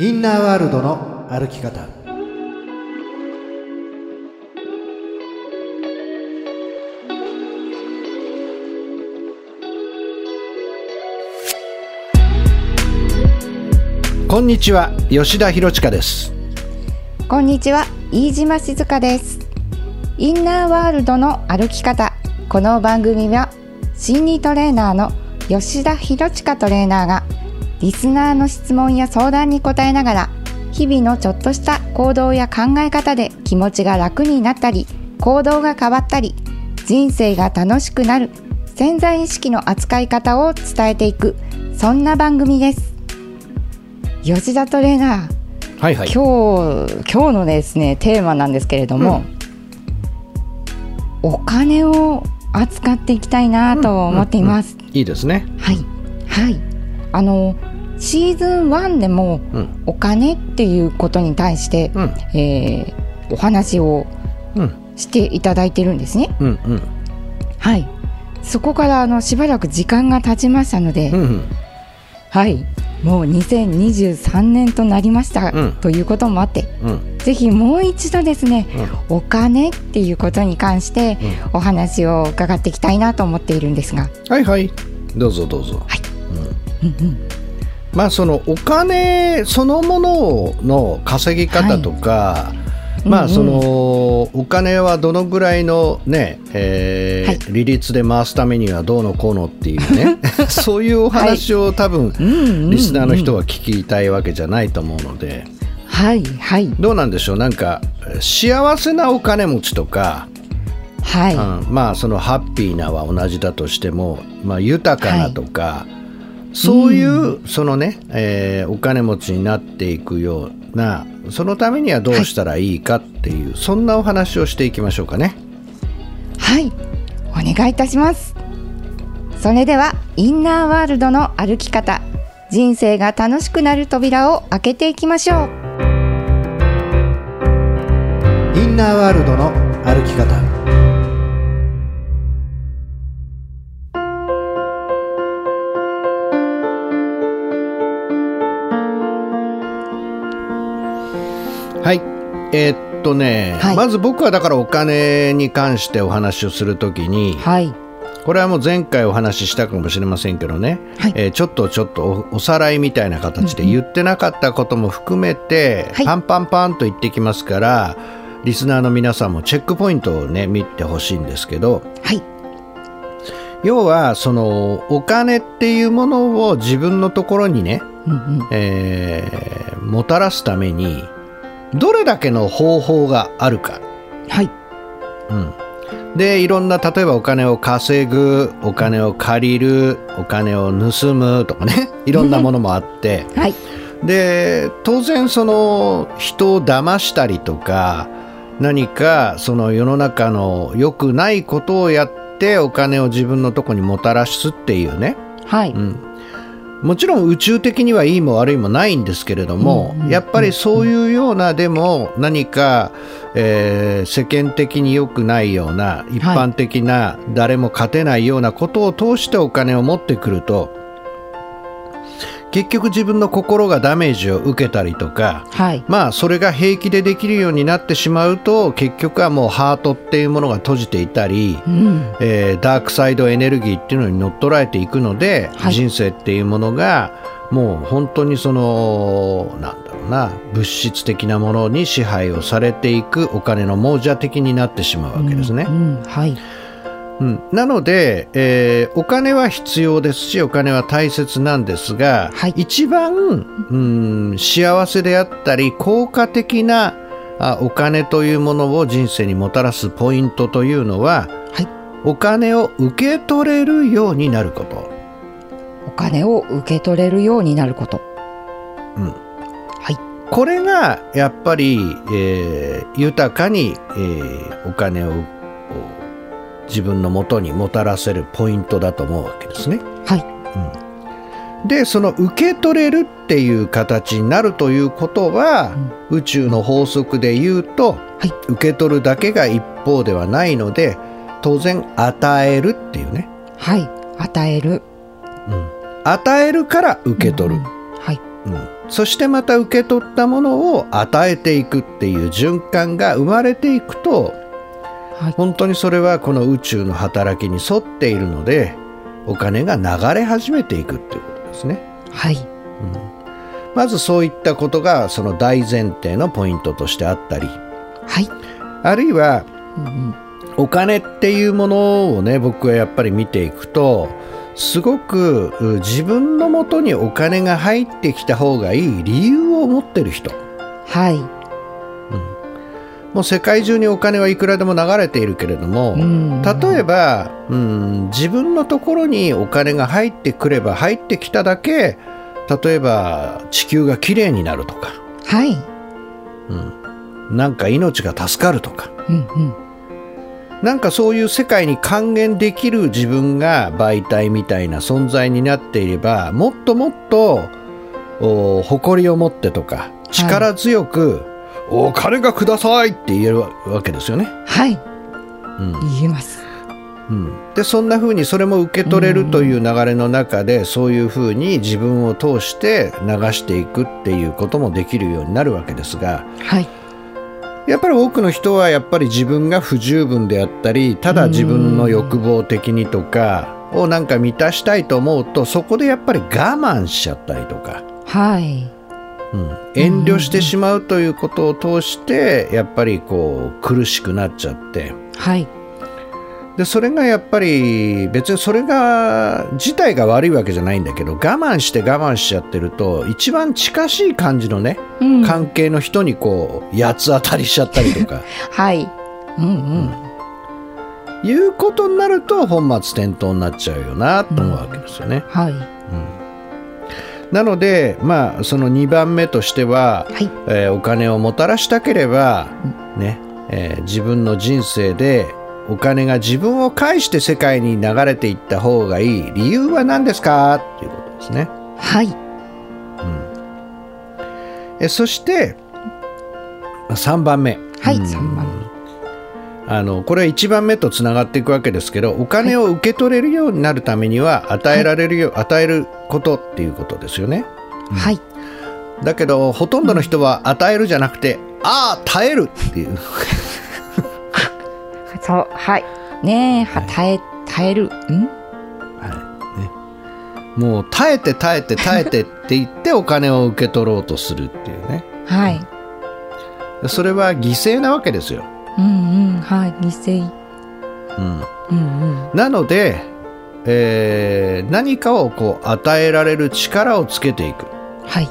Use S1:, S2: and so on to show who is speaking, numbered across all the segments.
S1: インナーワールドの歩き方。こんにちは吉田博親です。
S2: こんにちは飯島静香です。インナーワールドの歩き方。この番組は心理トレーナーの吉田博親トレーナーがリスナーの質問や相談に答えながら日々のちょっとした行動や考え方で気持ちが楽になったり行動が変わったり人生が楽しくなる潜在意識の扱い方を伝えていくそんな番組です。吉田トレーナー、
S1: はいはい。
S2: 今日今日のですねテーマなんですけれども、お金を扱っていきたいなと思っています、
S1: いいですね。
S2: はい。はいあのシーズン1でも
S1: うん。
S2: お金っていうことに対して、
S1: うん。
S2: えーお話を
S1: うん。
S2: していただいてるんですね。
S1: うんうん。
S2: はい。そこからあのしばらく時間が経ちましたので、
S1: うんうん。
S2: はい。もう2023年となりました、
S1: うん。
S2: ということもあって
S1: うん。
S2: ぜひもう一度ですね、お金っていうことに関してお話を伺っていきたいなと思っているんですが、
S1: はいはい。どうぞどうぞ。
S2: はい
S1: うん
S2: うん。うん、
S1: まあそのお金そのものの稼ぎ方とか、ま
S2: うんうん。
S1: あそのお金はどのぐらいのね、えー
S2: はい。
S1: 利率で回すためにはどうのこうのっていうね そういうお話を多分、リスナーの人は聞きたいわけじゃないと思うので。
S2: はいはい。
S1: どうなんでしょう？なんか幸せなお金持ちとか、
S2: はい、
S1: うん、まあそのハッピーなは同じだとしても、まあ、豊かなとか、そういう、そのね、えーお金持ちになっていくようなそのためにはどうしたらいいかっていう、そんなお話をしていきましょうかね。
S2: はい、お願いいたします。それではインナーワールドの歩き方、人生が楽しくなる扉を開けていきましょう。
S1: インナーワールドの歩き方はい。えーっとね、
S2: はい。
S1: まず僕はだからお金に関してお話をするときに、
S2: はい、
S1: これはもう前回お話ししたかもしれませんけどね、
S2: はい。
S1: えーちょっとちょっとおおさらいみたいな形で言ってなかったことも含めて、
S2: はい。
S1: パンパンパンと言ってきますからリスナーの皆さんもチェックポイントをね見てほしいんですけど
S2: はい、
S1: 要はそのお金っていうものを自分のところにね、
S2: うんうん、
S1: えーもたらすためにどれだけの方法があるか。
S2: はい、
S1: うん、でいろんな例えばお金を稼ぐお金を借りるお金を盗むとかね。いろんなものもあって。
S2: はい、
S1: で当然その人を騙したりとか何かその世の中の良くないことをやってお金を自分のとこにもたらすっていうね、
S2: はい、
S1: うん、もちろん宇宙的にはいいも悪いもないんですけれども、やっぱりそういうようなでも何か、えー世間的に良くないような一般的な誰も勝てないようなことを通してお金を持ってくると結局自分の心がダメージを受けたりとか
S2: はい、
S1: まあそれが平気でできるようになってしまうと結局はもうハートっていうものが閉じていたり、
S2: うん、
S1: えーダークサイドエネルギーっていうのに乗っ取られていくので、
S2: はい。
S1: 人生っていうものがもう本当にそのなんだろうな物質的なものに支配をされていくお金の亡者的になってしまうわけですね。
S2: うん、はい、
S1: うん。なので、えーお金は必要ですしお金は大切なんですが、
S2: はい。
S1: 一番、うん、幸せであったり効果的なあお金というものを人生にもたらすポイントというのは、
S2: はい。
S1: お金を受け取れるようになること、
S2: お金を受け取れるようになること。
S1: うん。
S2: はい、
S1: これがやっぱり、えー豊かに、えーお金をこう自分のもとにもたらせるポイントだと思うわけですね。
S2: はい、
S1: でその受け取れるっていう形になるということは、宇宙の法則で言うと、
S2: はい。
S1: 受け取るだけが一方ではないので当然与えるっていうね、
S2: はい、与える。
S1: 与えるから受け取る、
S2: うんはい、
S1: ううん、そしてまた受け取ったものを与えていくっていう循環が生まれていくと
S2: はい。
S1: 本当にそれはこの宇宙の働きに沿っているのでお金が流れ始めていくっていうことですね。
S2: はい。
S1: まずそういったことがその大前提のポイントとしてあったり
S2: はい。
S1: あるいは
S2: うんうん。
S1: お金っていうものをね僕はやっぱり見ていくとすごくう自分のもとにお金が入ってきた方がいい理由を持ってる人
S2: はい。
S1: もう世界中にお金はいくらでも流れているけれども、
S2: うん。
S1: 例えば、うん、自分のところにお金が入ってくれば入ってきただけ例えば地球がきれいになるとか。
S2: はい。
S1: なんか命が助かるとか。
S2: うんうん。
S1: なんかそういう世界に還元できる自分が媒体みたいな存在になっていればもっともっとお誇りを持ってとか力強く、お金がくださいって言えるわけですよね。
S2: はい。
S1: うん
S2: 言えます。
S1: うん、でそんな風にそれも受け取れるという流れの中で、そういう風に自分を通して流していくっていうこともできるようになるわけですが
S2: はい。
S1: やっぱり多くの人はやっぱり自分が不十分であったりただ自分の欲望的にとかをなんか満たしたいと思うとそこでやっぱり我慢しちゃったりとか、
S2: はい。
S1: うん、遠慮してしまうということを通してやっぱりこう苦しくなっちゃって。
S2: はい。
S1: でそれがやっぱり別にそれが自体が悪いわけじゃないんだけど我慢して我慢しちゃってると一番近しい感じのね、
S2: うん。
S1: 関係の人にこう八つ当たりしちゃったりとか
S2: はい。うんうん。
S1: いうことになると本末転倒になっちゃうよなと思うわけですよね。
S2: はい。
S1: なのでまあその2番目としては、
S2: はい。
S1: えーお金をもたらしたければ、ねえー自分の人生でお金が自分を介して世界に流れていった方がいい理由は何ですか？っていうことですね。
S2: はい。
S1: えそして3番目。
S2: はい。
S1: うん
S2: 三番。
S1: あのこれは1番目とつながっていくわけですけどお金を受け取れるようになるためには与えられるよ、与えることっていうことですよね。
S2: はい。
S1: だけどほとんどの人は与えるじゃなくてああ耐えるっていう
S2: そう。はい。ねえ、は、耐え、耐える。ん？
S1: はいね、もう耐えて耐えて耐えてって言ってお金を受け取ろうとするっていうね
S2: はい。
S1: それは犠牲なわけですよ、
S2: うんうん。はい。犠牲。
S1: うん、
S2: うんうん。
S1: なので、えー何かをこう与えられる力をつけていく、
S2: はい。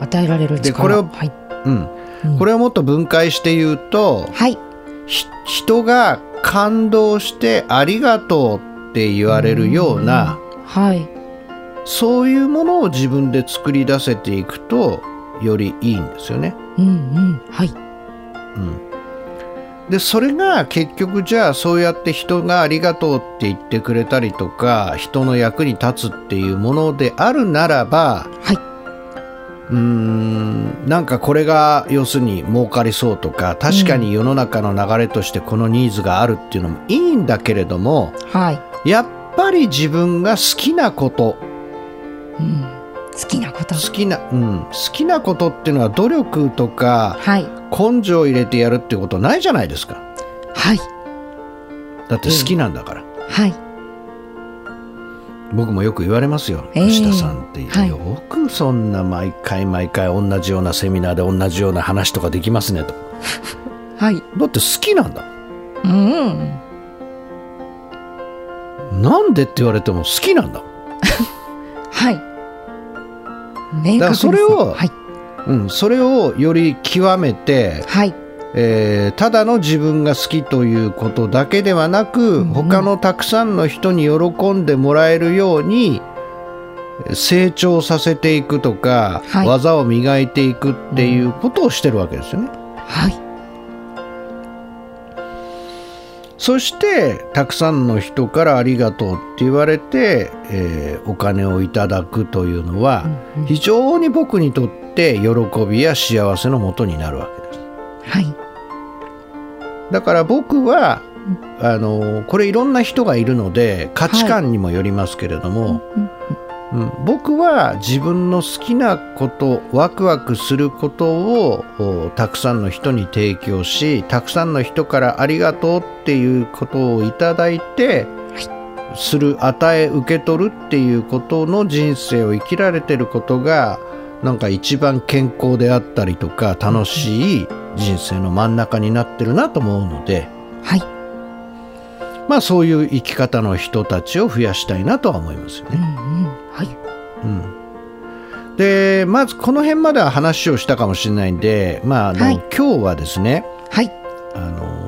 S2: 与えられる力。
S1: でこれを
S2: はい。
S1: うん、
S2: うん
S1: これをもっと分解して言うと
S2: はい。
S1: ひ人が感動してありがとうって言われるような
S2: はい。
S1: そういうものを自分で作り出せていくとよりいいんですよね。
S2: うんうん。はい。
S1: でそれが結局じゃあそうやって人がありがとうって言ってくれたりとか人の役に立つっていうものであるならば
S2: はい。
S1: うーんなんかこれが要するに儲かりそうとか確かに世の中の流れとしてこのニーズがあるっていうのもいいんだけれども
S2: はい。
S1: やっぱり自分が好きなこと
S2: うん。好きなこと。
S1: 好きな、うん、好きなことっていうのは努力とか
S2: はい。
S1: 根性を入れてやるってことないじゃないですか
S2: はい。
S1: だって好きなんだから、
S2: はい。
S1: 僕もよく言われますよ、
S2: ええ
S1: 吉田さんって、
S2: はい
S1: よくそんな毎回毎回同じようなセミナーで同じような話とかできますねと
S2: はい。
S1: だって好きなんだ
S2: うん。
S1: なんでって言われても好きなんだ、
S2: はい。
S1: だからそれを
S2: はい。
S1: うん、それをより極めて、
S2: はい。
S1: えーただの自分が好きということだけではなく、
S2: うん
S1: 他のたくさんの人に喜んでもらえるように成長させていくとか、
S2: はい
S1: 技を磨いていくっていうことをしてるわけですよね。
S2: はい。
S1: そしてたくさんの人からありがとうって言われて、えーお金をいただくというのは、
S2: うんうん
S1: 非常に僕にとって喜びや幸せのもとになるわけです。
S2: はい。
S1: だから僕は、あのこれいろんな人がいるので価値観にもよりますけれども、
S2: うん
S1: うん、うん僕は自分の好きなことワクワクすることをたくさんの人に提供したくさんの人からありがとうっていうことをいただいて、する与え受け取るっていうことの人生を生きられてることがなんか一番健康であったりとか楽しい人生の真ん中になってるなと思うので、
S2: はい。
S1: まあそういう生き方の人たちを増やしたいなとは思いますよね。
S2: うんうん。はい。
S1: うん、でまずこの辺までは話をしたかもしれないんで、まああの
S2: はい
S1: 今日はですね、
S2: はい。
S1: あのー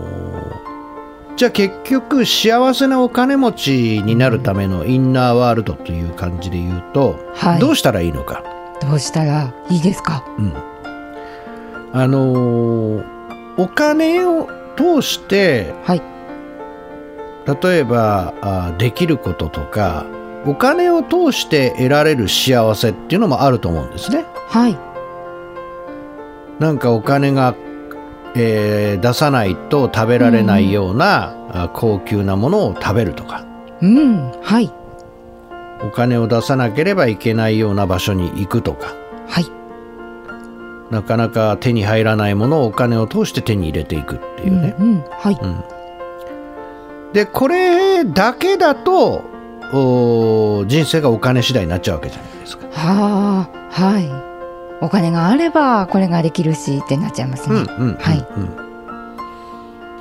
S1: じゃあ結局幸せなお金持ちになるためのインナーワールドという感じで言うと、
S2: はい
S1: どうしたらいいのか、
S2: どうしたらいいですか？
S1: うんあのーお金を通して
S2: はい。
S1: 例えばあできることとかお金を通して得られる幸せっていうのもあると思うんですね。
S2: はい。
S1: なんかお金が、えー出さないと食べられないような、あ高級なものを食べるとか
S2: うん。はい。
S1: お金を出さなければいけないような場所に行くとか
S2: はい。
S1: なかなか手に入らないものをお金を通して手に入れていくっていうね。
S2: うんうん。はい。
S1: でこれだけだとお人生がお金次第になっちゃうわけじゃないですか。
S2: はあ。はい。お金があればこれができるしってなっちゃいますね。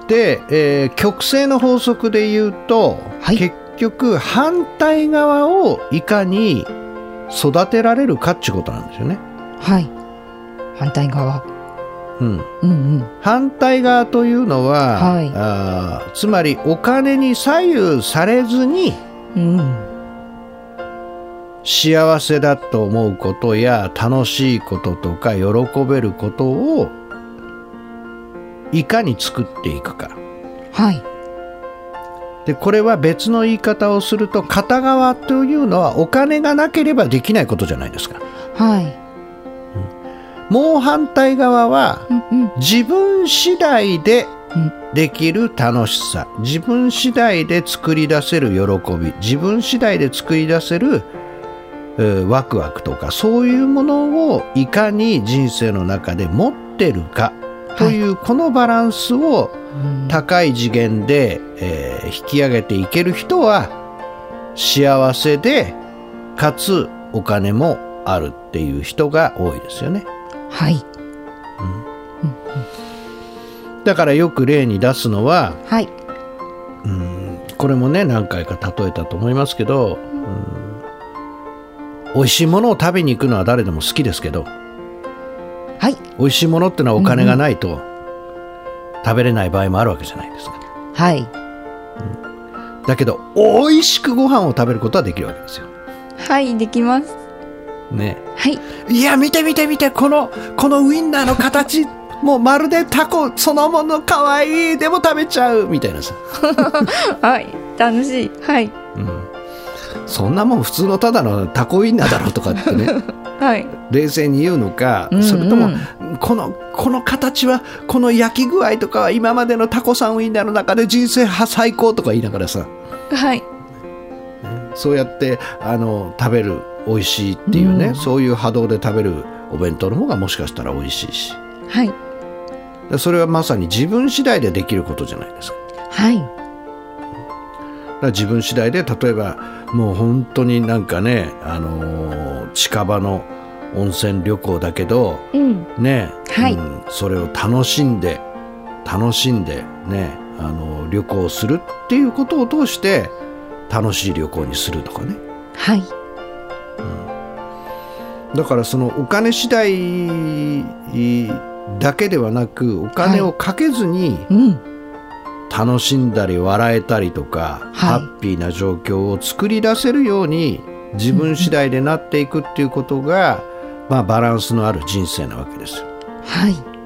S1: で、えー曲線の法則で言うと、
S2: はい
S1: 結局反対側をいかに育てられるかっていうことなんですよね。
S2: はい。反対側。
S1: うん、
S2: うんうん。
S1: 反対側というのは、
S2: はい
S1: あーつまりお金に左右されずに
S2: うん。
S1: 幸せだと思うことや楽しいこととか喜べることをいかに作っていくか。
S2: はい。
S1: でこれは別の言い方をすると片側というのはお金がなければできないことじゃないですか
S2: はい。
S1: もう反対側は
S2: うんうん。
S1: 自分次第で
S2: うん。
S1: できる楽しさ。自分次第で作り出せる喜び。自分次第で作り出せるえーワクワクとかそういうものをいかに人生の中で持ってるかというこのバランスを
S2: うん。
S1: 高い次元で、えー引き上げていける人は幸せでかつお金もあるっていう人が多いですよね
S2: はい。
S1: だからよく例に出すのは
S2: はい。
S1: うんこれもね何回か例えたと思いますけど、うん美味しいものを食べに行くのは誰でも好きですけど
S2: はい。
S1: 美味しいものってのはお金がないと食べれない場合もあるわけじゃないですか
S2: はい。
S1: だけど美味しくご飯を食べることはできるわけですよ
S2: はい。できます。
S1: ね
S2: はい。
S1: いや見て見て見てこのこのウインナーの形もうまるでタコそのものかわいいでも食べちゃうみたいなさ、
S2: はい。楽しい。はい。
S1: うん、そんなもん普通のただのタコウインナーだろうとかってね
S2: はい。
S1: 冷静に言うのか、
S2: うんうん
S1: それともこのこの形はこの焼き具合とかは今までのタコさんウインナーの中で人生は最高とか言いながらさ
S2: はい。
S1: そうやってあの食べる美味しいっていうね、
S2: うん
S1: そういう波動で食べるお弁当の方がもしかしたら美味しいし
S2: はい。
S1: でそれはまさに自分次第でできることじゃないですか。
S2: はい。
S1: だから自分次第で例えばもう本当になんかね、あのー近場の温泉旅行だけど
S2: うん。
S1: ね、
S2: はい
S1: うんそれを楽しんで楽しんでね、あの旅行するっていうことを通して楽しい旅行にするとかね
S2: はい。
S1: だからそのお金次第だけではなくお金をかけずに、
S2: うん。
S1: 楽しんだり笑えたりとか、
S2: はい
S1: ハッピーな状況を作り出せるように自分次第でなっていくっていうことが、まあ、バランスのある人生なわけですよ。
S2: はい。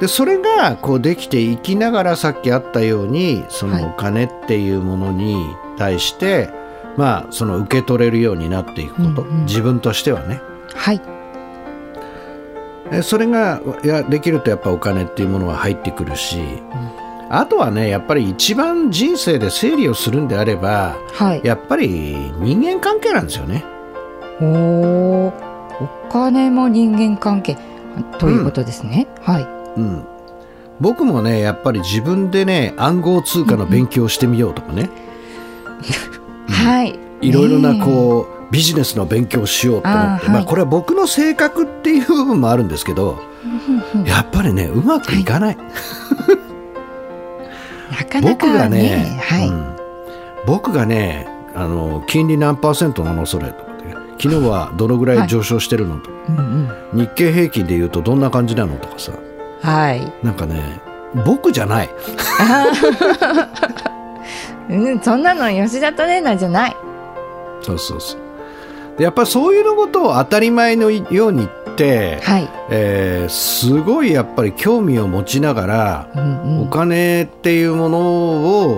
S1: でそれがこうできていきながらさっきあったようにそ
S2: はい
S1: のお金っていうものに対して、まあその受け取れるようになっていくこと、
S2: うんうん
S1: 自分としてはね
S2: はい。
S1: えそれがいやできるとやっぱお金っていうものは入ってくるし、あとはねやっぱり一番人生で整理をするんであれば
S2: はい。
S1: やっぱり人間関係なんですよね。
S2: おお、お金も人間関係ということですね。はい。
S1: うん、僕もねやっぱり自分でね暗号通貨の勉強をしてみようとかね、
S2: はい。
S1: いろいろな
S2: ね
S1: こうビジネスの勉強をしようと思って、まあこれは僕の性格っていう部分もあるんですけど
S2: え
S1: やっぱりねうまくいかない、
S2: なかな
S1: 僕が
S2: か
S1: ね
S2: ね、はい。
S1: うん。僕がねあの金利何パーセントなのそれとか昨日はどのぐらい上昇してるのと、
S2: うんうん。
S1: 日経平均でいうとどんな感じなのとかさ。
S2: はい。
S1: なんかね僕じゃない
S2: うん、そんなの吉田トレーナーじゃない。
S1: そうそうそうでやっぱりそういうのことを当たり前のように言って、
S2: はい。
S1: えーすごいやっぱり興味を持ちながら、
S2: うんうん。
S1: お金っていうもの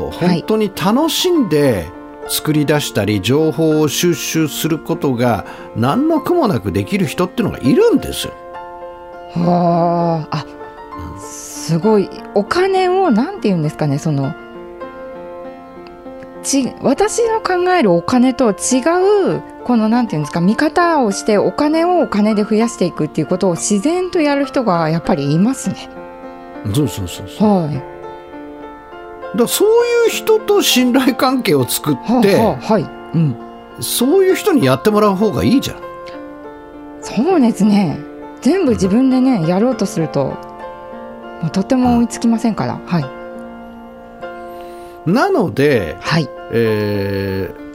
S1: を本当に楽しんで作り出したり、情報を収集することが何の苦もなくできる人っていうのがいるんですよ。
S2: はあ、あ、すごいお金をなんて言うんですかね、その。ち私の考えるお金と違うこのなんていうんですか見方をしてお金をお金で増やしていくっていうことを自然とやる人がやっぱりいますね。
S1: そうそうそうそう。
S2: はい。
S1: だそういう人と信頼関係を作って、
S2: はあはい。うん。
S1: そういう人にやってもらう方がいいじゃん。
S2: そうですね。全部自分でねやろうとするともうとても追いつきませんから。はい。
S1: なので、
S2: はい。
S1: えー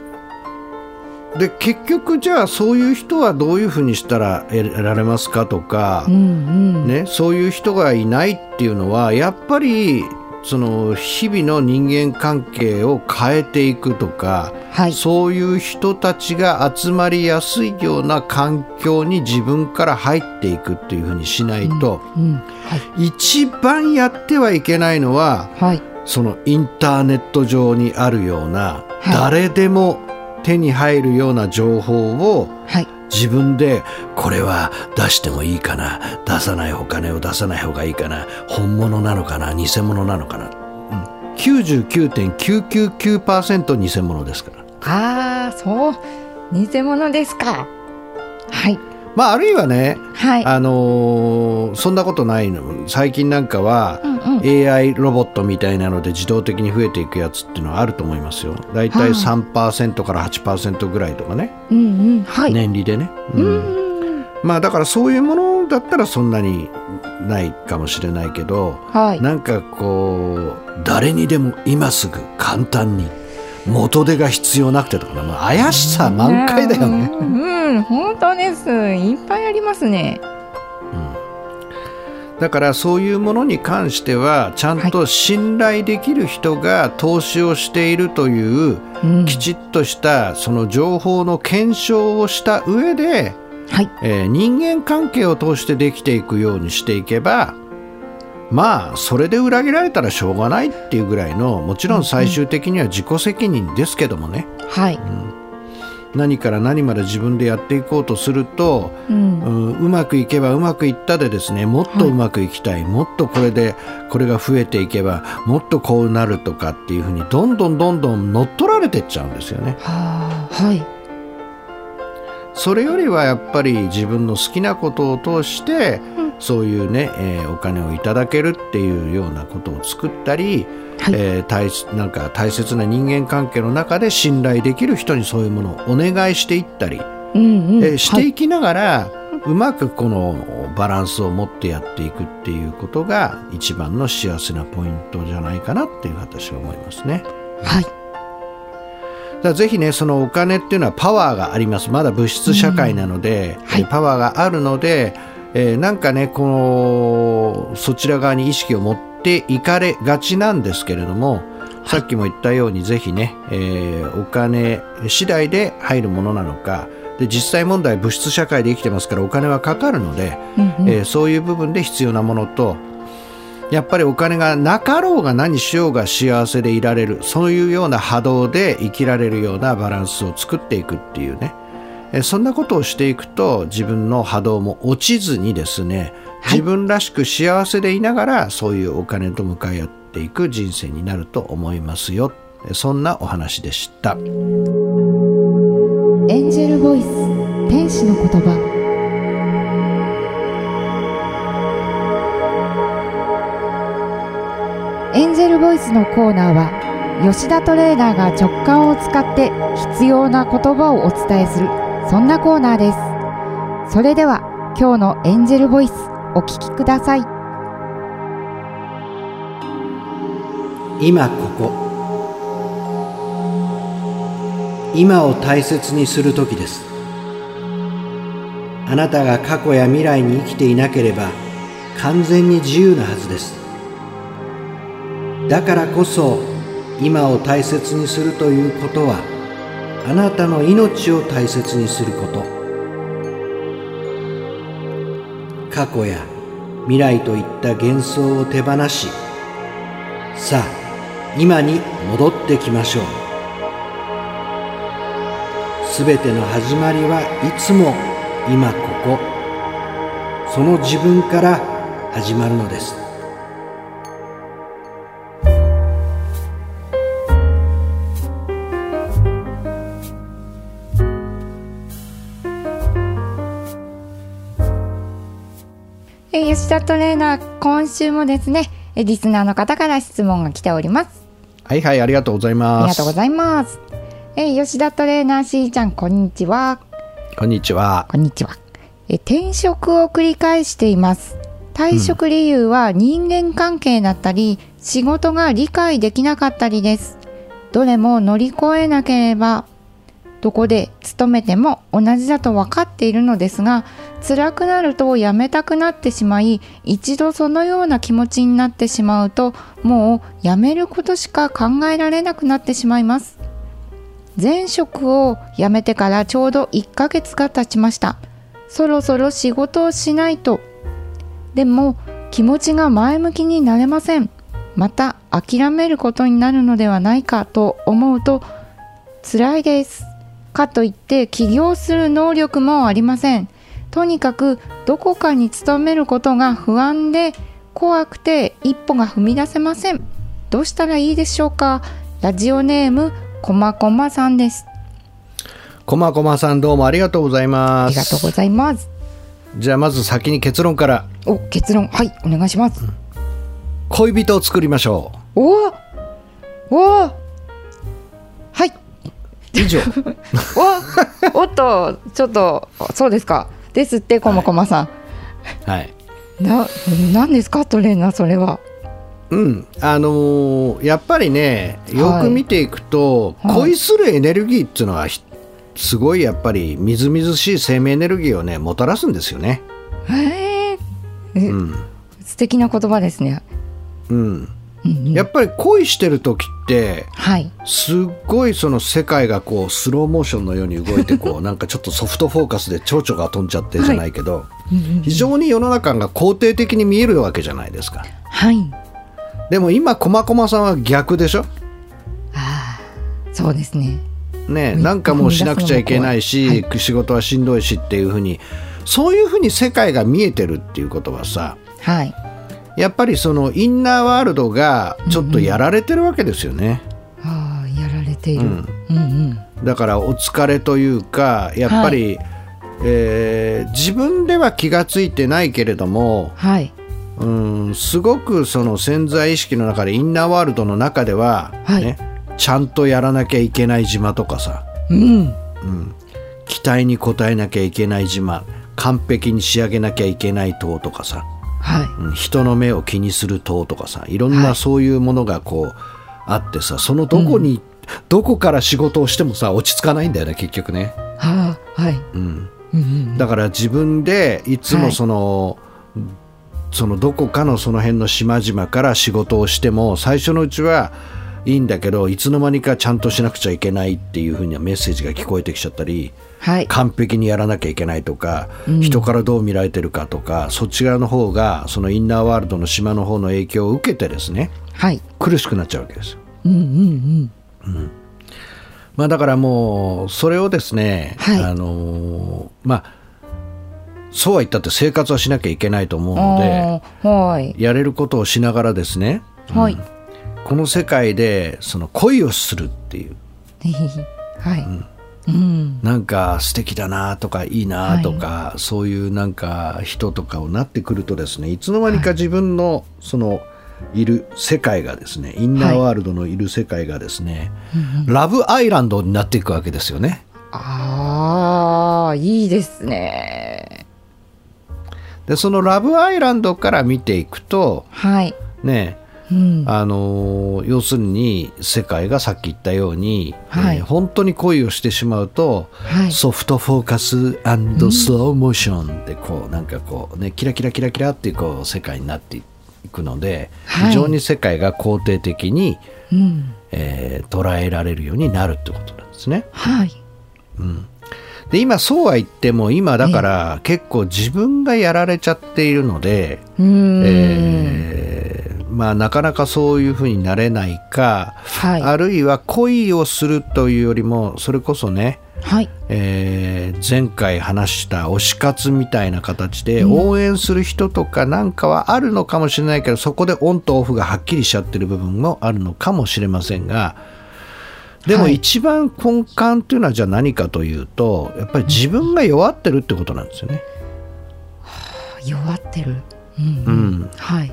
S1: で結局じゃあそういう人はどういうふうにしたら得られますかとか
S2: うん、うん。
S1: ね、そういう人がいないっていうのはやっぱりその日々の人間関係を変えていくとか、
S2: はい。
S1: そういう人たちが集まりやすいような環境に自分から入っていくっていうふうにしないと、
S2: うん。はい。
S1: 一番やってはいけないのは
S2: はい。
S1: そのインターネット上にあるような、
S2: はい
S1: 誰でも手に入るような情報を
S2: はい。
S1: 自分でこれは出してもいいかな出さないお金を出さない方がいいかな本物なのかな偽物なのかな、うん、99.999%偽物ですから
S2: ああ、そう。偽物ですか。はい。
S1: まああるいはね、
S2: はい。
S1: あのーそんなことないの最近なんかは
S2: うんうん。
S1: AI ロボットみたいなので自動的に増えていくやつっていうのはあると思いますよだいたい
S2: はい
S1: 3%から8%ぐらいとかね
S2: うんうん。はい。
S1: 年利でね、
S2: う
S1: うん
S2: ん。
S1: まあだからそういうものだったらそんなにないかもしれないけど
S2: はい。
S1: なんかこう誰にでも今すぐ簡単に元手が必要なくてとか、まあ、怪しさ満開だよね。
S2: うん、うん、本当です。いっぱいありますね。
S1: だからそういうものに関してはちゃんと信頼できる人が投資をしているという。きちっとしたその情報の検証をした上で、
S2: はい。
S1: えー人間関係を通してできていくようにしていけばまあそれで裏切られたらしょうがないっていうぐらいのもちろん最終的には自己責任ですけどもね、
S2: はい。
S1: 何から何まで自分でやっていこうとすると、
S2: うん
S1: う。ん、うまくいけばうまくいったでですねもっとうまくいきたい、もっとこれでこれが増えていけばもっとこうなるとかっていうふうにどんどんどんどん乗っ取られてっちゃうんですよね。
S2: はあ。はい。
S1: それよりはやっぱり自分の好きなことを通して、
S2: うん
S1: そういうね、えーお金をいただけるっていうようなことを作ったり、
S2: はい
S1: えー大なんか大切な人間関係の中で信頼できる人にそういうものをお願いしていったり、
S2: うんうん。
S1: えーして
S2: はい
S1: いきながら、うまくこのバランスを持ってやっていくっていうことが一番の幸せなポイントじゃないかなっていう私は思いますね。
S2: はい。
S1: だぜひねそのお金っていうのはパワーがありますまだ物質社会なので、
S2: はい
S1: えーパワーがあるので、えーなんかねこのそちら側に意識を持っていかれがちなんですけれども、さっきも言ったようにぜひね、えーお金次第で入るものなのかで実際問題物質社会で生きてますからお金はかかるので、
S2: うんうん。
S1: えーそういう部分で必要なものとやっぱりお金がなかろうが何しようが幸せでいられるそういうような波動で生きられるようなバランスを作っていくっていうね、えーそんなことをしていくと自分の波動も落ちずにですね
S2: はい。
S1: 自分らしく幸せでいながらそういうお金と向かい合ってていく人生になると思いますよ。そんなお話でした。エン
S2: ジェルボイス天使の言葉。エンジェルボイスのコーナーは吉田トレーナーが直感を使って必要な言葉をお伝えするそんなコーナーです。それでは今日のエンジェルボイスお聞きください。
S1: 今ここ。今を大切にする時です。あなたが過去や未来に生きていなければ完全に自由なはずです。だからこそ今を大切にするということはあなたの命を大切にすること。過去や未来といった幻想を手放しさあ今に戻ってきましょう。すべての始まりはいつも今ここ。その自分から始まるのです。
S2: 吉田トレーナー今週もですねリスナーの方から質問が来ております。
S1: はいはいありがとうございます。
S2: ありがとうございます。え吉田トレーナーしーちゃんこんにちは。
S1: こんにちは。
S2: こんにちは。え転職を繰り返しています。退職理由は人間関係だったり、うん、仕事が理解できなかったりです。どれも乗り越えなければどこで勤めても同じだと分かっているのですが辛くなるとやめたくなってしまい一度そのような気持ちになってしまうともうやめることしか考えられなくなってしまいます。前職を辞めてからちょうど1ヶ月が経ちました。そろそろ仕事をしないと。でも気持ちが前向きになれません。また諦めることになるのではないかと思うと辛いです。かといって起業する能力もありません。とにかくどこかに勤めることが不安で怖くて一歩が踏み出せません。どうしたらいいでしょうか？ラジオネームこまこまさんです。
S1: こまこまさんどうもありがとうございます。
S2: ありがとうございます。
S1: じゃあまず先に結論から。
S2: お結論。はいお願いします、
S1: 恋人を作りましょ
S2: う。おおはい
S1: 以上。
S2: おおっとちょっとそうですか。ですってこまこまさん。
S1: はい。
S2: な何ですかトレーナーそれは。
S1: うん。あのー、やっぱりねよく見ていくと、はい、恋するエネルギーっていうのはすごいやっぱりみずみずしい生命エネルギーをねもたらすんですよね。
S2: へえ、うん、素敵な言葉ですね。
S1: うんやっぱり恋してる時って、
S2: はい、
S1: すっごいその世界がこうスローモーションのように動いてこう なんかちょっとソフトフォーカスで蝶々が飛んじゃってじゃないけど、はい、非常に世の中が肯定的に見えるわけじゃないですか。
S2: はい、
S1: でも今駒駒さんは逆でしょ？
S2: ああそうですね。
S1: ねなんかもうしなくちゃいけないし、はい、仕事はしんどいしっていうふうにそういうふうに世界が見えてるっていうことはさ、
S2: はい、
S1: やっぱりそのインナーワールドがちょっとやられてるわけですよね。
S2: うんうん、ああやられている、うん。うん
S1: うん、だからお疲れというかやっぱり、はい、えー、自分では気が付いてないけれども、
S2: はい、
S1: うんすごくその潜在意識の中でインナーワールドの中では、はい、ね、ちゃんとやらなきゃいけない島とかさ、
S2: うん、うん、
S1: 期待に応えなきゃいけない島。完璧に仕上げなきゃいけない塔とかさ、
S2: はい、
S1: 人の目を気にする塔とかさいろんなそういうものがこう、あってさそのどこに、うん、どこから仕事をしてもさ落ち着かないんだよね結局ね。
S2: はあ、はい、
S1: うん。うん、だから自分でいつもその、はい、そのどこかのその辺の島々から仕事をしても最初のうちはいいんだけどいつの間にかちゃんとしなくちゃいけないっていうふうにメッセージが聞こえてきちゃったり、
S2: はい、
S1: 完璧にやらなきゃいけないとか、うん、人からどう見られてるかとかそっち側の方がそのインナーワールドの島の方の影響を受けてですね、
S2: はい、
S1: 苦しくなっちゃうわけです。よ。
S2: うんうんうん。
S1: うん。まあ、だからもうそれをですね、はい、あのまあそうは言ったって生活はしなきゃいけないと思うので、
S2: はい、
S1: やれることをしながらですね、
S2: はい、
S1: この世界でその恋をするっていう。
S2: はい、うん
S1: なんか素敵だなとかいいなとか、そういうなんか人とかをなってくるとですねいつの間にか自分のそのいる世界がですねインナーワールドのいる世界がですね、ラブアイランドになっていくわけですよね。
S2: ああいいですね。
S1: でそのラブアイランドから見ていくと
S2: はい、
S1: ね
S2: うん、
S1: あの要するに世界がさっき言ったように、
S2: はい。
S1: えー本当に恋をしてしまうと、
S2: はい。
S1: ソフトフォーカススローモーションでこうなんかこうねキラキラキラキラっていうこう世界になっていくので、
S2: はい。
S1: 非常に世界が肯定的に、
S2: うん。
S1: えー捉えられるようになるってことなんですね。
S2: はい。
S1: で今そうは言っても今だから結構自分がやられちゃっているので、えーまあ、なかなかそういうふうになれないか、
S2: はい。
S1: あるいは恋をするというよりもそれこそね、
S2: はい。
S1: えー前回話した推し活みたいな形で応援する人とかなんかはあるのかもしれないけど、そこでオンとオフがはっきりしちゃってる部分もあるのかもしれませんがでも
S2: はい。
S1: 一番根幹というのはじゃあ何かというとやっぱり自分が弱ってるってことなんですよね。
S2: 弱ってる。うん、
S1: うん。
S2: はい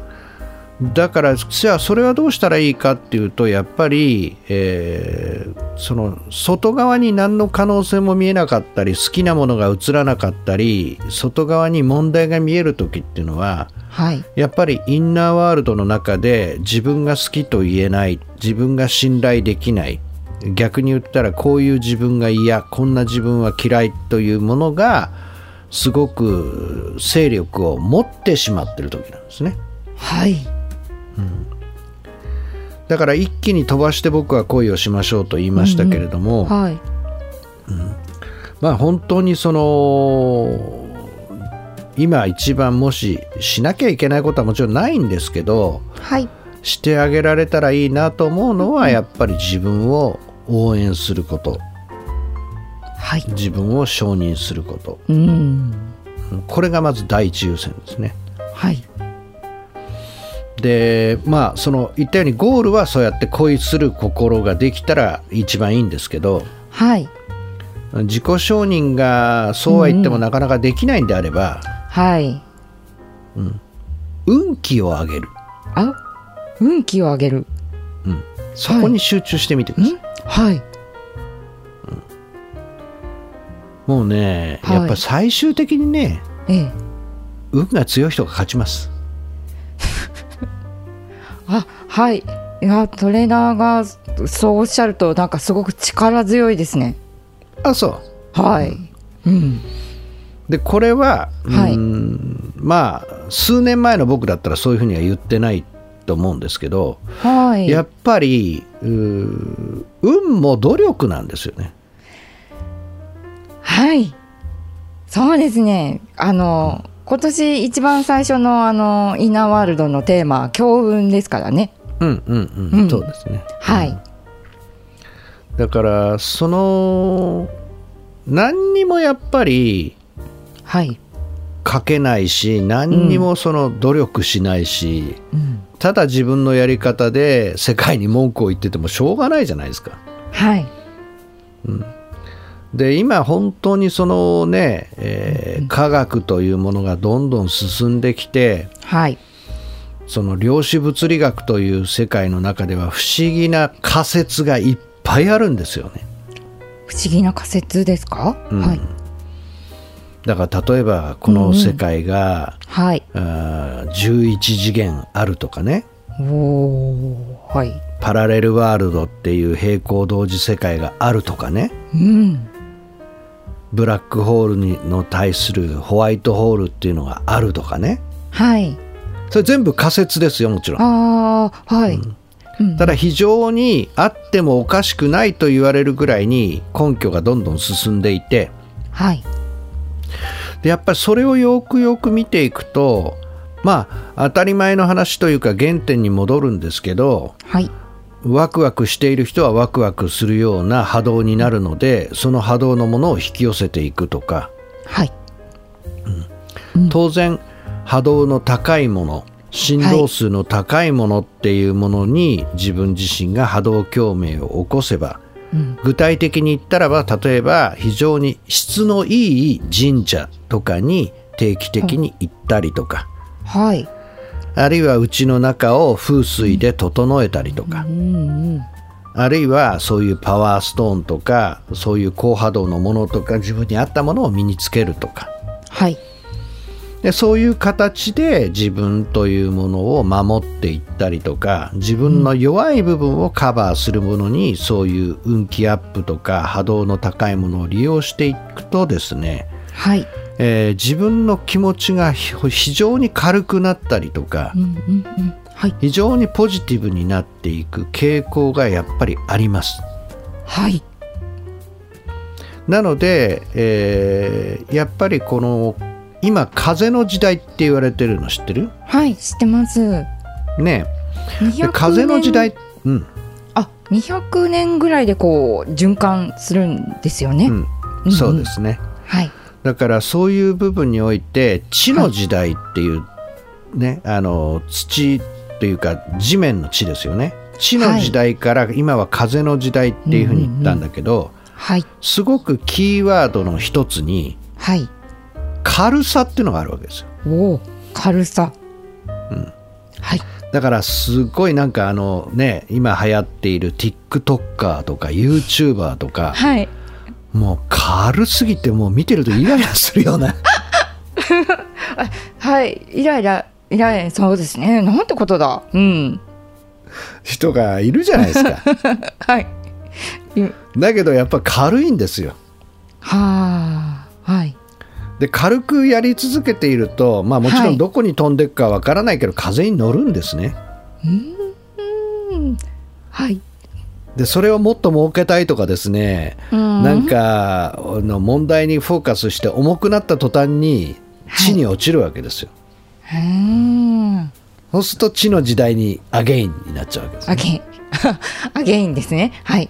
S1: だからじゃあそれはどうしたらいいかっていうとやっぱり、えーその外側に何の可能性も見えなかったり好きなものが映らなかったり外側に問題が見える時っていうのは
S2: はい
S1: やっぱりインナーワールドの中で自分が好きと言えない自分が信頼できない逆に言ったらこういう自分が嫌こんな自分は嫌いというものがすごく勢力を持ってしまってる時なんですね。
S2: はい
S1: だから一気に飛ばして僕は恋をしましょうと言いましたけれども、
S2: はい。
S1: まあ本当にその今一番もししなきゃいけないことはもちろんないんですけど
S2: はい。
S1: してあげられたらいいなと思うのはやっぱり自分を応援すること。
S2: はい。
S1: 自分を承認すること。
S2: うん。
S1: これがまず第一優先ですね。
S2: はい
S1: でまあその言ったようにゴールはそうやって恋する心ができたら一番いいんですけど
S2: はい。
S1: 自己承認がそうは言ってもなかなかできないんであれば、
S2: はい。
S1: 運気を上げる、
S2: あ運気を上げる。
S1: うん、そこに集中してみてください、
S2: ん？はい。
S1: もうね、
S2: はい。
S1: やっぱり最終的にね
S2: ええ。
S1: 運が強い人が勝ちます
S2: はい。いやトレーナーがそうおっしゃるとなんかすごく力強いですね。
S1: あそう。
S2: はい。うん。
S1: でこれは、
S2: はい。
S1: まあ数年前の僕だったらそういうふうには言ってないと思うんですけど、
S2: はい。
S1: やっぱり運も努力なんですよね。
S2: はい。そうですね。あの今年一番最初のあのインナーワールドのテーマは強運ですからね
S1: うんうんうん、
S2: うん。
S1: そうですね。
S2: はい。
S1: だからその何にもやっぱり
S2: はい、
S1: 書けないし何にもその努力しないし、
S2: うん、
S1: ただ自分のやり方で世界に文句を言っててもしょうがないじゃないですか。
S2: はい。
S1: で今本当にそのね、えー科学というものがどんどん進んできて
S2: はい
S1: その量子物理学という世界の中では不思議な仮説がいっぱいあるんですよね。
S2: 不思議な仮説ですか、
S1: うん。
S2: はい。
S1: だから例えばこの世界が、
S2: はい。
S1: あー11次元あるとかね。
S2: おおはい。
S1: パラレルワールドっていう平行同時世界があるとかね。
S2: うん。
S1: ブラックホールにの対するホワイトホールっていうのがあるとかね。
S2: はい
S1: それ全部仮説ですよもちろん。
S2: ああはい、うん。
S1: ただ非常にあってもおかしくないと言われるぐらいに根拠がどんどん進んでいて。
S2: はい。
S1: でやっぱりそれをよくよく見ていくとまあ当たり前の話というか原点に戻るんですけど
S2: はい。
S1: ワクワクしている人はワクワクするような波動になるのでその波動のものを引き寄せていくとか。
S2: はい。
S1: 当然波動の高いもの振動数の高いものっていうものに自分自身が波動共鳴を起こせば、
S2: うん。
S1: 具体的に言ったらば例えば非常に質のいい神社とかに定期的に行ったりとか、
S2: はい。
S1: あるいは家の中を風水で整えたりとか、あるいはそういうパワーストーンとかそういう高波動のものとか自分に合ったものを身につけるとか
S2: はい
S1: でそういう形で自分というものを守っていったりとか自分の弱い部分をカバーするものにそういう運気アップとか波動の高いものを利用していくとですね、
S2: はい。
S1: えー自分の気持ちがひ非常に軽くなったりとか
S2: うんうんうん。はい。
S1: 非常にポジティブになっていく傾向がやっぱりあります。
S2: はい。
S1: なので、えーやっぱりこの今風の時代って言われてるの知ってる？
S2: はい知ってます。
S1: ねで
S2: 200
S1: 風の時代
S2: 年
S1: うん。
S2: あ200年ぐらいでこう循環するんですよね、
S1: うん。
S2: うん
S1: そうですね。
S2: はい。
S1: だからそういう部分において地の時代っていう、ねあの土というか地面の地ですよね。地の時代から今は風の時代っていうふうに言ったんだけど、
S2: はい。
S1: すごくキーワードの一つに
S2: はい
S1: 軽さっていうのがあるわけですよ。
S2: おお軽さ、
S1: うん。
S2: はい。
S1: だからすごいなんかあのね今流行っている TikToker とか YouTuber とか
S2: はい。
S1: もう軽すぎてもう見てるとイライラするような。
S2: はい。イライライライラそうですね。なんてことだ。うん。
S1: 人がいるじゃないですか。
S2: はい。
S1: だけどやっぱ軽いんですよ。
S2: はあ。はい
S1: で軽くやり続けているとまあもちろ
S2: はい。
S1: んどこに飛んでいくかわからないけど風に乗るんですね。
S2: うん。はい。
S1: でそれをもっと儲けたいとかですね
S2: うん。
S1: なんかあの問題にフォーカスして重くなった途端に地に落ちるわけですよ、
S2: うー。ん
S1: そうすると地の時代にアゲインになっちゃうわけです
S2: アゲイン。アゲインですね。はい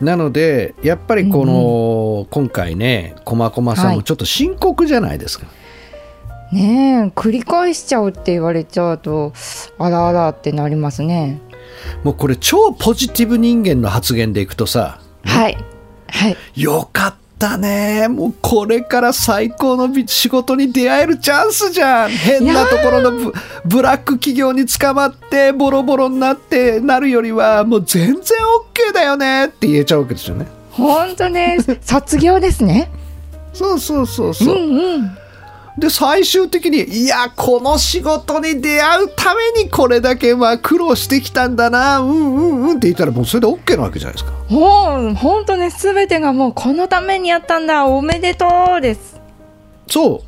S1: なのでやっぱりこの、今回ね駒駒さん
S2: はい。
S1: もちょっと深刻じゃないですか、
S2: ねえ繰り返しちゃうって言われちゃうとあらあらってなりますね。
S1: もうこれ超ポジティブ人間の発言でいくとさ
S2: はい。はい。
S1: よかったね。もうこれから最高のび仕事に出会えるチャンスじゃん。変なところのブブラック企業に捕まってボロボロになってなるよりはもう全然 OK だよね。って言えちゃうわけですよね。
S2: 本当ね。卒業ですね。
S1: そうそうそう
S2: う。
S1: そう、
S2: んうん
S1: で最終的にいやこの仕事に出会うためにこれだけまあ苦労してきたんだなうんうんうんって言ったらもうそれで OK なわけじゃないですか。
S2: ほう本当ね全てがもうこのためにやったんだ。おめでとうです。
S1: そ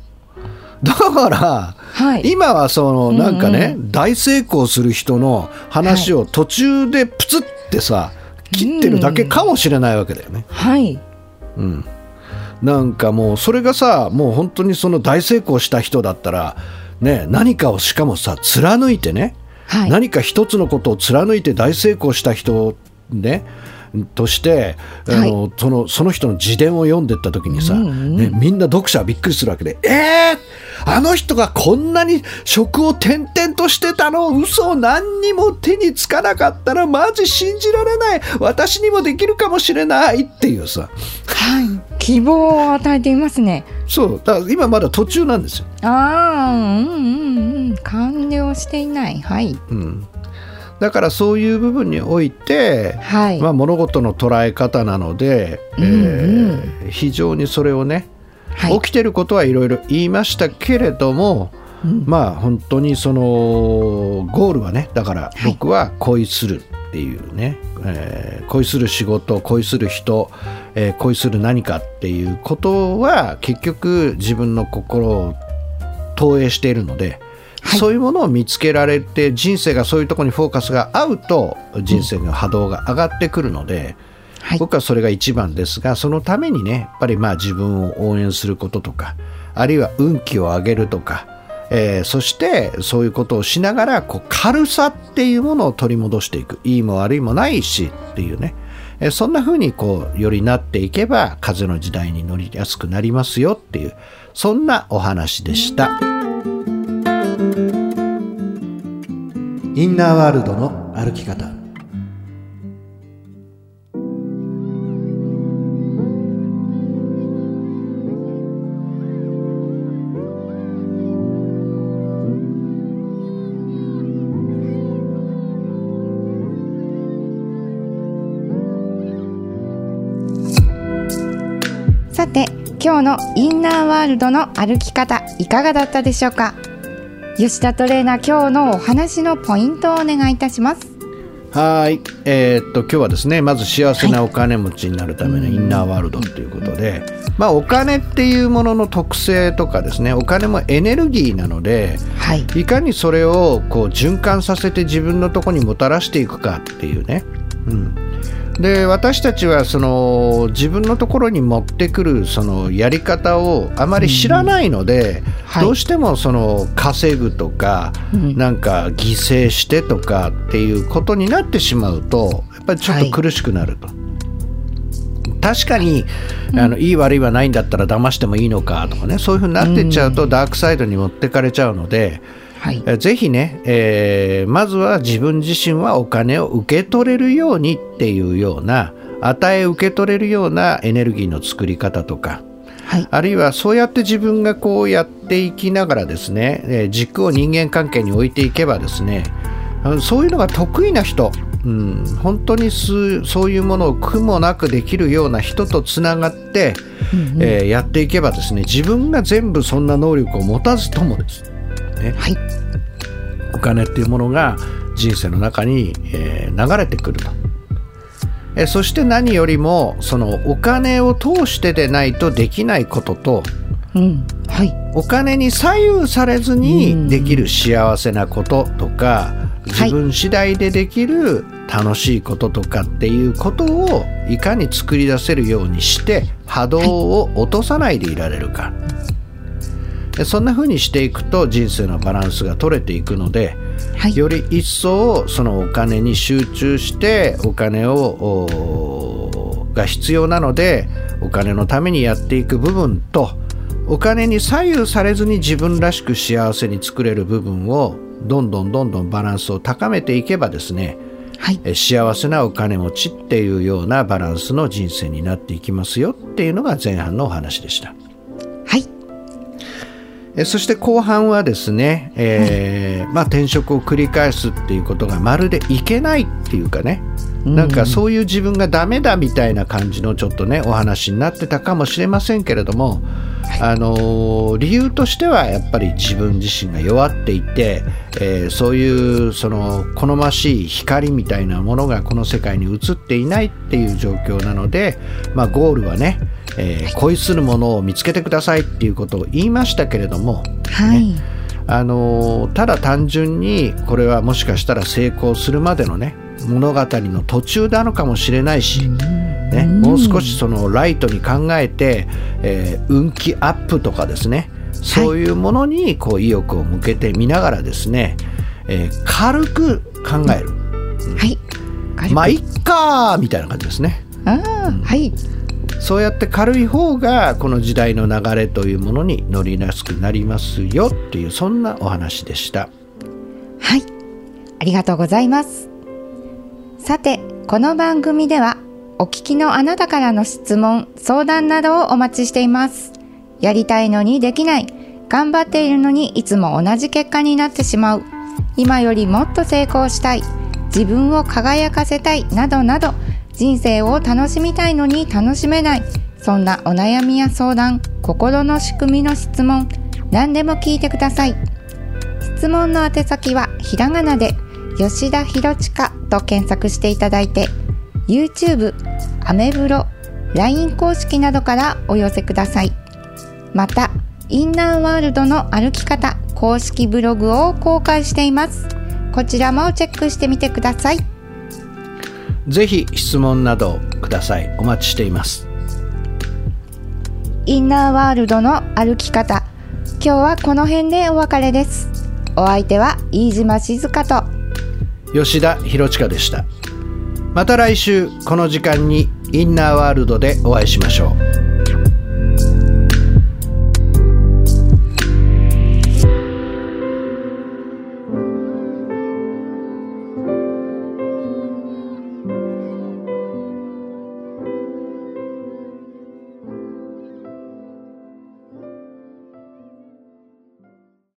S1: う。だから
S2: はい。
S1: 今はそのなんかね、
S2: うん
S1: 大成功する人の話を途中でプツってさ、切ってるだけかもしれないわけだよね。
S2: はい。
S1: うん、なんかもうそれがさもう本当にその大成功した人だったら、ね、何かをしかもさ貫いてね、
S2: はい。
S1: 何か一つのことを貫いて大成功した人ねとしてあの、そのその人の自伝を読んでった時にさ、
S2: うんうん
S1: ね、みんな読者はびっくりするわけで「えー、あの人がこんなに職を転々としてたの嘘何にも手につかなかったらマジ信じられない。私にもできるかもしれない」っていうさ。
S2: はい。希望を与えていますね。
S1: そう。だから今まだ途中なんですよ。
S2: ああうんうんうん。完了していない。はい。
S1: うん。だからそういう部分において、
S2: はい、
S1: まあ、物事の捉え方なので、
S2: うんうん。
S1: えー非常にそれをね、
S2: はい。
S1: 起きてることはいろいろ言いましたけれども、
S2: うん。
S1: まあ本当にそのゴールはねだから
S2: はい。
S1: 僕は恋するっていうね、えー恋する仕事恋する人、えー恋する何かっていうことは結局自分の心を投影しているので、
S2: はい。
S1: そういうものを見つけられて人生がそういうところにフォーカスが合うと人生の波動が上がってくるので、
S2: はい。
S1: 僕はそれが一番ですがそのためにねやっぱりまあ自分を応援することとかあるいは運気を上げるとか、えーそしてそういうことをしながらこう軽さっていうものを取り戻していく。いいも悪いもないしっていうね、えーそんな風にこうよりなっていけば風の時代に乗りやすくなりますよっていうそんなお話でした。インナーワールドの歩き方
S2: さて今日のインナーワールドの歩き方いかがだったでしょうか？吉田トレーナー今日のお話のポイントをお願いいたします。
S1: はい、えーっと今日はですねまず幸せなお金持ちになるためのインナーワールドということで、まあ、お金っていうものの特性とかですねお金もエネルギーなので
S2: はい。
S1: いかにそれをこう循環させて自分のところにもたらしていくかっていうね、うん、で私たちはその自分のところに持ってくるそのやり方をあまり知らないので、
S2: はい。
S1: どうしてもその稼ぐとか、
S2: うん。
S1: なんか犠牲してとかっていうことになってしまうとやっぱりちょっと苦しくなると。確かに、あのいい悪いはないんだったら騙してもいいのかとかねそういうふうになってっちゃうとダークサイドに持ってかれちゃうので、
S2: はい。
S1: えぜひね、えーまずは自分自身はお金を受け取れるようにっていうような与え受け取れるようなエネルギーの作り方とか
S2: はい。
S1: あるいはそうやって自分がこうやっていきながらですね、えー軸を人間関係に置いていけばですねそういうのが得意な人、うん、本当にすそういうものを苦もなくできるような人とつながって、えーやっていけばですね自分が全部そんな能力を持たずともですね。
S2: はい。
S1: お金っていうものが人生の中に、えー流れてくると。えーそして何よりもそのお金を通してでないとできないことと
S2: うん。はい。
S1: お金に左右されずにできる幸せなこととか自分次第でできる楽しいこととかっていうことをいかに作り出せるようにして波動を落とさないでいられるか、でそんな風にしていくと人生のバランスが取れていくので
S2: はい
S1: より一層そのお金に集中してお金をおが必要なのでお金のためにやっていく部分とお金に左右されずに自分らしく幸せに作れる部分をどんどんどんどんバランスを高めていけばですね
S2: はい
S1: え幸せなお金持ちっていうようなバランスの人生になっていきますよっていうのが前半のお話でした。
S2: はい
S1: えそして後半はですね、えーまあ、転職を繰り返すっていうことがまるでいけないっていうかね、なんかそういう自分がダメだみたいな感じのちょっとねお話になってたかもしれませんけれども、あのー理由としてはやっぱり自分自身が弱っていて、えーそういうその好ましい光みたいなものがこの世界に映っていないっていう状況なので、まあ、ゴールはね、えー恋するものを見つけてくださいっていうことを言いましたけれども、
S2: はい。
S1: あのーただ単純にこれはもしかしたら成功するまでのね物語の途中なのかもしれないし、ね、もう少しそのライトに考えて、えー運気アップとかですねそういうものにこう意欲を向けてみながらですね、えー軽く考える、
S2: はい。
S1: まあいっかーみたいな感じですね。
S2: あーはい。
S1: そうやって軽い方がこの時代の流れというものに乗りやすくなりますよっていうそんなお話でした。
S2: はい、ありがとうございます。さて、この番組ではお聞きのあなたからの質問、相談などをお待ちしています。やりたいのにできない、頑張っているのにいつも同じ結果になってしまう、今よりもっと成功したい、自分を輝かせたい。などなど、人生を楽しみたいのに楽しめない、そんなお悩みや相談、心の仕組みの質問、何でも聞いてください。質問の宛先はひらがなで吉田ひろちかと検索していただいて YouTube、アメブロ、LINE 公式などからお寄せください。またインナーワールドの歩き方公式ブログを公開しています。こちらもチェックしてみてください。
S1: ぜひ質問などください。お待ちしています。
S2: インナーワールドの歩き方。今日はこの辺でお別れです。お相手は飯島静香と
S1: 吉田博親でした。また来週この時間にインナーワールドでお会いしましょう。